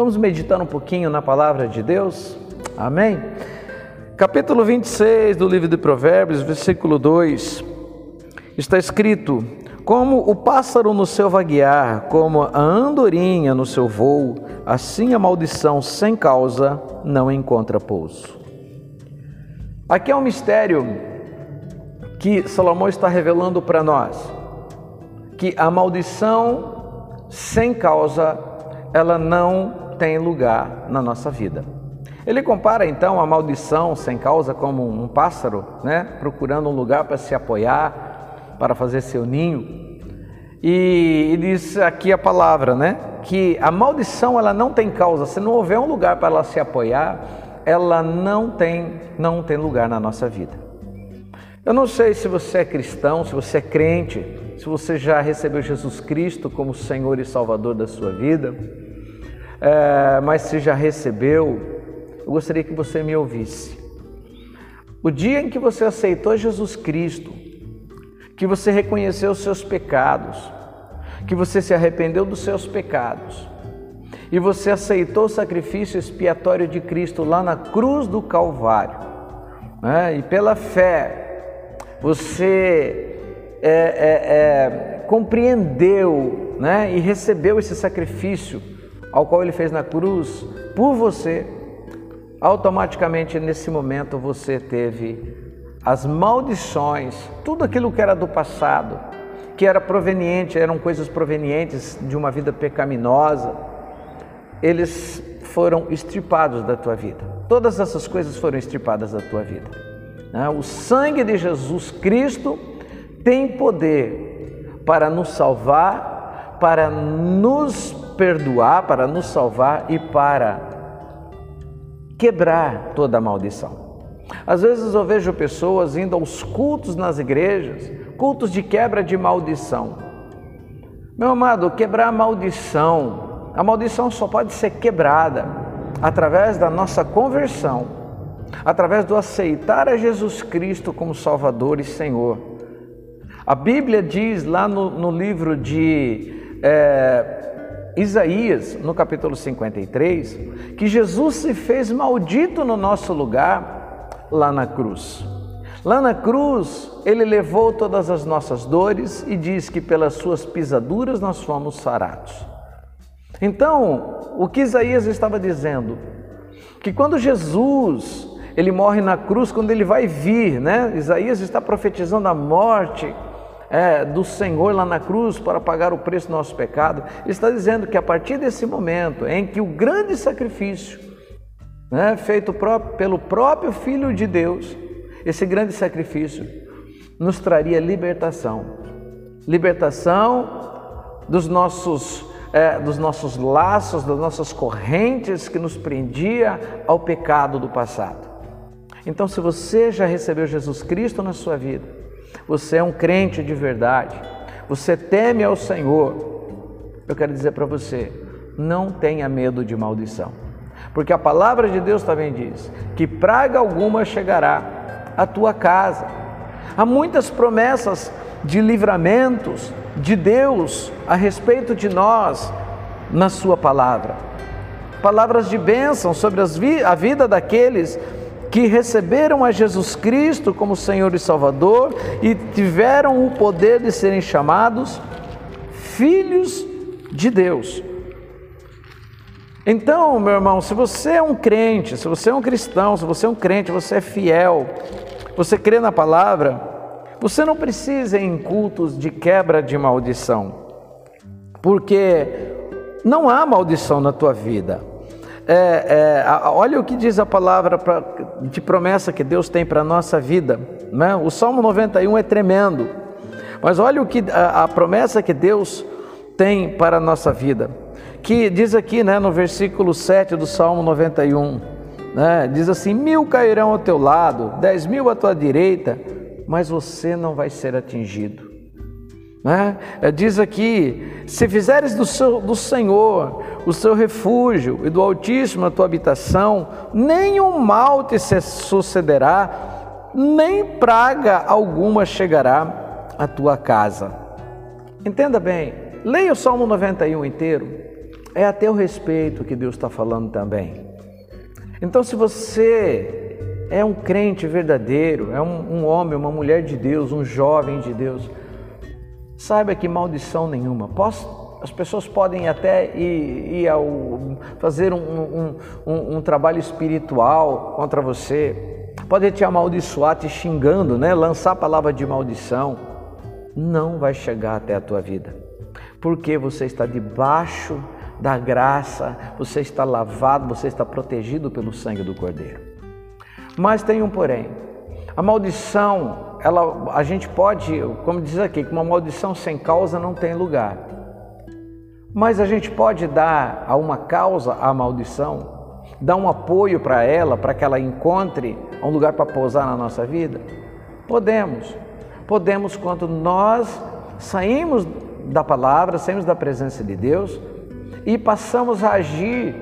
Vamos meditar um pouquinho na palavra de Deus? Amém? Capítulo 26 do livro de Provérbios, versículo 2, está escrito: Como o pássaro no seu vaguear, como a andorinha no seu voo, assim a maldição sem causa não encontra pouso. Aqui é um mistério que Salomão está revelando para nós, que a maldição sem causa, ela não tem lugar na nossa vida. Ele compara então a maldição sem causa como um pássaro, né, procurando um lugar para se apoiar, para fazer seu ninho. E, diz aqui a palavra, né, que a maldição ela não tem causa. Se não houver um lugar para ela se apoiar, ela não tem não tem lugar na nossa vida. Eu não sei se você é cristão, se você é crente, se você já recebeu Jesus Cristo como Senhor e Salvador da sua vida, é, mas se já recebeu, eu gostaria que você me ouvisse. O dia em que você aceitou Jesus Cristo, que você reconheceu os seus pecados, que você se arrependeu dos seus pecados e você aceitou o sacrifício expiatório de Cristo lá na cruz do Calvário, né? e pela fé você é, é, é, compreendeu né? e recebeu esse sacrifício ao qual ele fez na cruz por você automaticamente nesse momento você teve as maldições, tudo aquilo que era do passado, que era proveniente, eram coisas provenientes de uma vida pecaminosa, eles foram estripados da tua vida. Todas essas coisas foram estripadas da tua vida. Né? O sangue de Jesus Cristo tem poder para nos salvar, para nos perdoar, para nos salvar e para quebrar toda maldição. Às vezes eu vejo pessoas indo aos cultos nas igrejas, cultos de quebra de maldição. Meu amado, quebrar a maldição, a maldição só pode ser quebrada através da nossa conversão, através do aceitar a Jesus Cristo como Salvador e Senhor. A Bíblia diz lá no, no livro de é, Isaías, no capítulo 53, que Jesus se fez maldito no nosso lugar lá na cruz. Lá na cruz, ele levou todas as nossas dores e diz que pelas suas pisaduras nós fomos sarados. Então, o que Isaías estava dizendo? Que quando Jesus, ele morre na cruz, quando ele vai vir, né? Isaías está profetizando a morte é, do Senhor lá na cruz para pagar o preço do nosso pecado, ele está dizendo que a partir desse momento em que o grande sacrifício, né, feito próprio, pelo próprio Filho de Deus, esse grande sacrifício nos traria libertação libertação dos nossos é, dos nossos laços, das nossas correntes que nos prendia ao pecado do passado. Então, se você já recebeu Jesus Cristo na sua vida, você é um crente de verdade, você teme ao Senhor, eu quero dizer para você, não tenha medo de maldição, porque a palavra de Deus também diz que praga alguma chegará à tua casa. Há muitas promessas de livramentos de Deus a respeito de nós na Sua palavra. Palavras de bênção sobre a vida daqueles que receberam a Jesus Cristo como Senhor e Salvador e tiveram o poder de serem chamados filhos de Deus. Então, meu irmão, se você é um crente, se você é um cristão, se você é um crente, você é fiel, você crê na palavra, você não precisa em cultos de quebra de maldição, porque não há maldição na tua vida é, é, olha o que diz a palavra pra, de promessa que Deus tem para a nossa vida. Né? O Salmo 91 é tremendo, mas olha o que a, a promessa que Deus tem para a nossa vida. Que diz aqui né, no versículo 7 do Salmo 91, né, diz assim: mil cairão ao teu lado, dez mil à tua direita, mas você não vai ser atingido. Né? É, diz aqui: se fizeres do, seu, do Senhor o seu refúgio e do Altíssimo a tua habitação, nenhum mal te sucederá, nem praga alguma chegará à tua casa. Entenda bem, leia o Salmo 91 inteiro. é a teu respeito que Deus está falando também. Então, se você é um crente verdadeiro, é um, um homem, uma mulher de Deus, um jovem de Deus, saiba que maldição nenhuma. Posso, as pessoas podem até ir, ir ao, fazer um, um, um, um trabalho espiritual contra você, pode te amaldiçoar, te xingando, né? lançar palavra de maldição. Não vai chegar até a tua vida, porque você está debaixo da graça, você está lavado, você está protegido pelo sangue do Cordeiro. Mas tem um porém. A maldição, ela, a gente pode, como diz aqui, que uma maldição sem causa não tem lugar. Mas a gente pode dar a uma causa a maldição, dar um apoio para ela, para que ela encontre um lugar para pousar na nossa vida? Podemos. Podemos quando nós saímos da palavra, saímos da presença de Deus e passamos a agir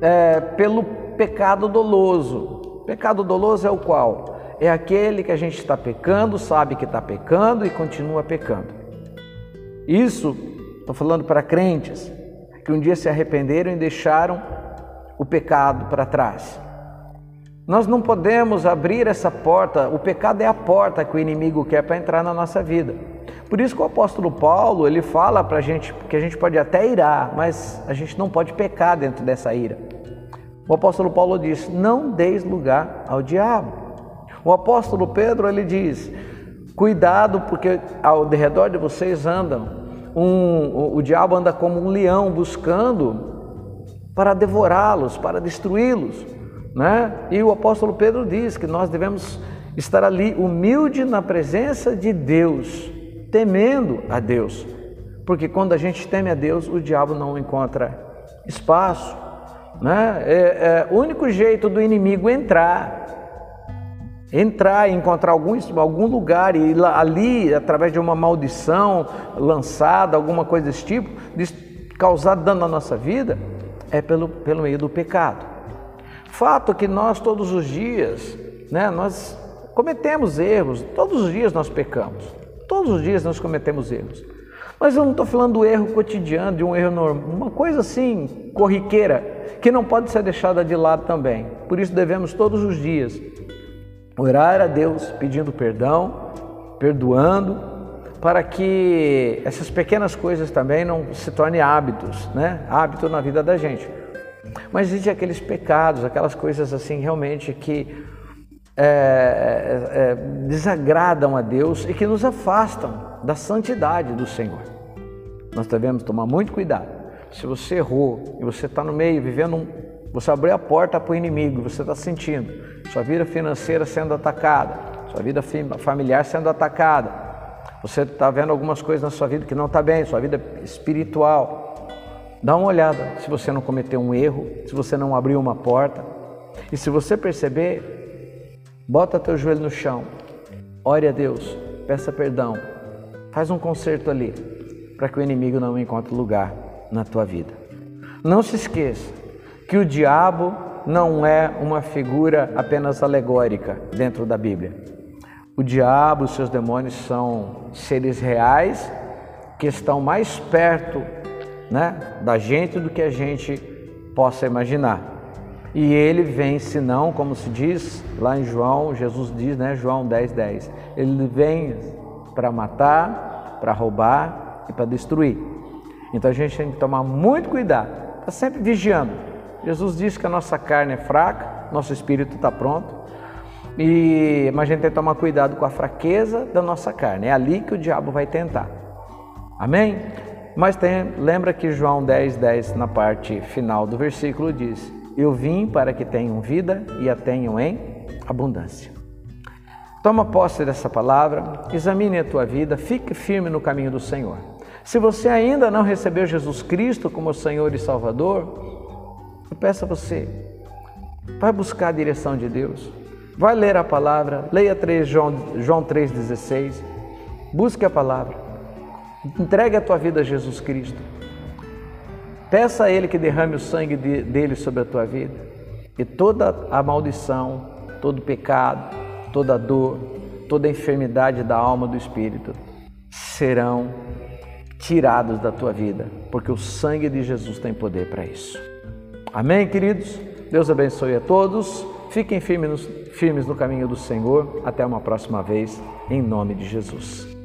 é, pelo pecado doloso. Pecado doloso é o qual? É aquele que a gente está pecando, sabe que está pecando e continua pecando. Isso, estou falando para crentes que um dia se arrependeram e deixaram o pecado para trás. Nós não podemos abrir essa porta, o pecado é a porta que o inimigo quer para entrar na nossa vida. Por isso que o apóstolo Paulo, ele fala para a gente que a gente pode até irar, mas a gente não pode pecar dentro dessa ira. O apóstolo Paulo diz, não deis lugar ao diabo. O apóstolo Pedro, ele diz, cuidado porque ao redor de vocês andam, um, o, o diabo anda como um leão buscando para devorá-los, para destruí-los. Né? E o apóstolo Pedro diz que nós devemos estar ali humilde na presença de Deus, temendo a Deus. Porque quando a gente teme a Deus, o diabo não encontra espaço. Né? É, é, o único jeito do inimigo entrar, entrar e encontrar algum, algum lugar e ali, através de uma maldição lançada, alguma coisa desse tipo, causar dano na nossa vida, é pelo, pelo meio do pecado. Fato que nós todos os dias, né, nós cometemos erros, todos os dias nós pecamos. Todos os dias nós cometemos erros. Mas eu não estou falando do erro cotidiano, de um erro normal, uma coisa assim, corriqueira, que não pode ser deixada de lado também. Por isso devemos todos os dias orar a Deus pedindo perdão, perdoando, para que essas pequenas coisas também não se tornem hábitos, né? Hábito na vida da gente. Mas existem aqueles pecados, aquelas coisas assim realmente que é, é, é, desagradam a Deus e que nos afastam da santidade do Senhor. Nós devemos tomar muito cuidado. Se você errou e você está no meio, vivendo um. Você abriu a porta para o inimigo, você está sentindo sua vida financeira sendo atacada, sua vida familiar sendo atacada, você está vendo algumas coisas na sua vida que não está bem, sua vida espiritual. Dá uma olhada se você não cometeu um erro, se você não abriu uma porta. E se você perceber, Bota teu joelho no chão, ore a Deus, peça perdão, faz um conserto ali, para que o inimigo não encontre lugar na tua vida. Não se esqueça que o diabo não é uma figura apenas alegórica dentro da Bíblia. O diabo, os seus demônios são seres reais que estão mais perto né, da gente do que a gente possa imaginar. E ele vem, senão, como se diz lá em João, Jesus diz, né, João 10, 10, ele vem para matar, para roubar e para destruir. Então a gente tem que tomar muito cuidado, está sempre vigiando. Jesus disse que a nossa carne é fraca, nosso espírito está pronto, e, mas a gente tem que tomar cuidado com a fraqueza da nossa carne, é ali que o diabo vai tentar. Amém? Mas tem, lembra que João 10, 10, na parte final do versículo, diz: eu vim para que tenham vida e a tenham em abundância. Toma posse dessa palavra, examine a tua vida, fique firme no caminho do Senhor. Se você ainda não recebeu Jesus Cristo como Senhor e Salvador, eu peço a você, vai buscar a direção de Deus, vai ler a palavra, leia 3 João, João 3,16, busque a palavra, entregue a tua vida a Jesus Cristo. Peça a Ele que derrame o sangue dele sobre a tua vida. E toda a maldição, todo pecado, toda a dor, toda a enfermidade da alma do espírito serão tirados da tua vida, porque o sangue de Jesus tem poder para isso. Amém, queridos? Deus abençoe a todos. Fiquem firmes, no caminho do Senhor. Até uma próxima vez, em nome de Jesus.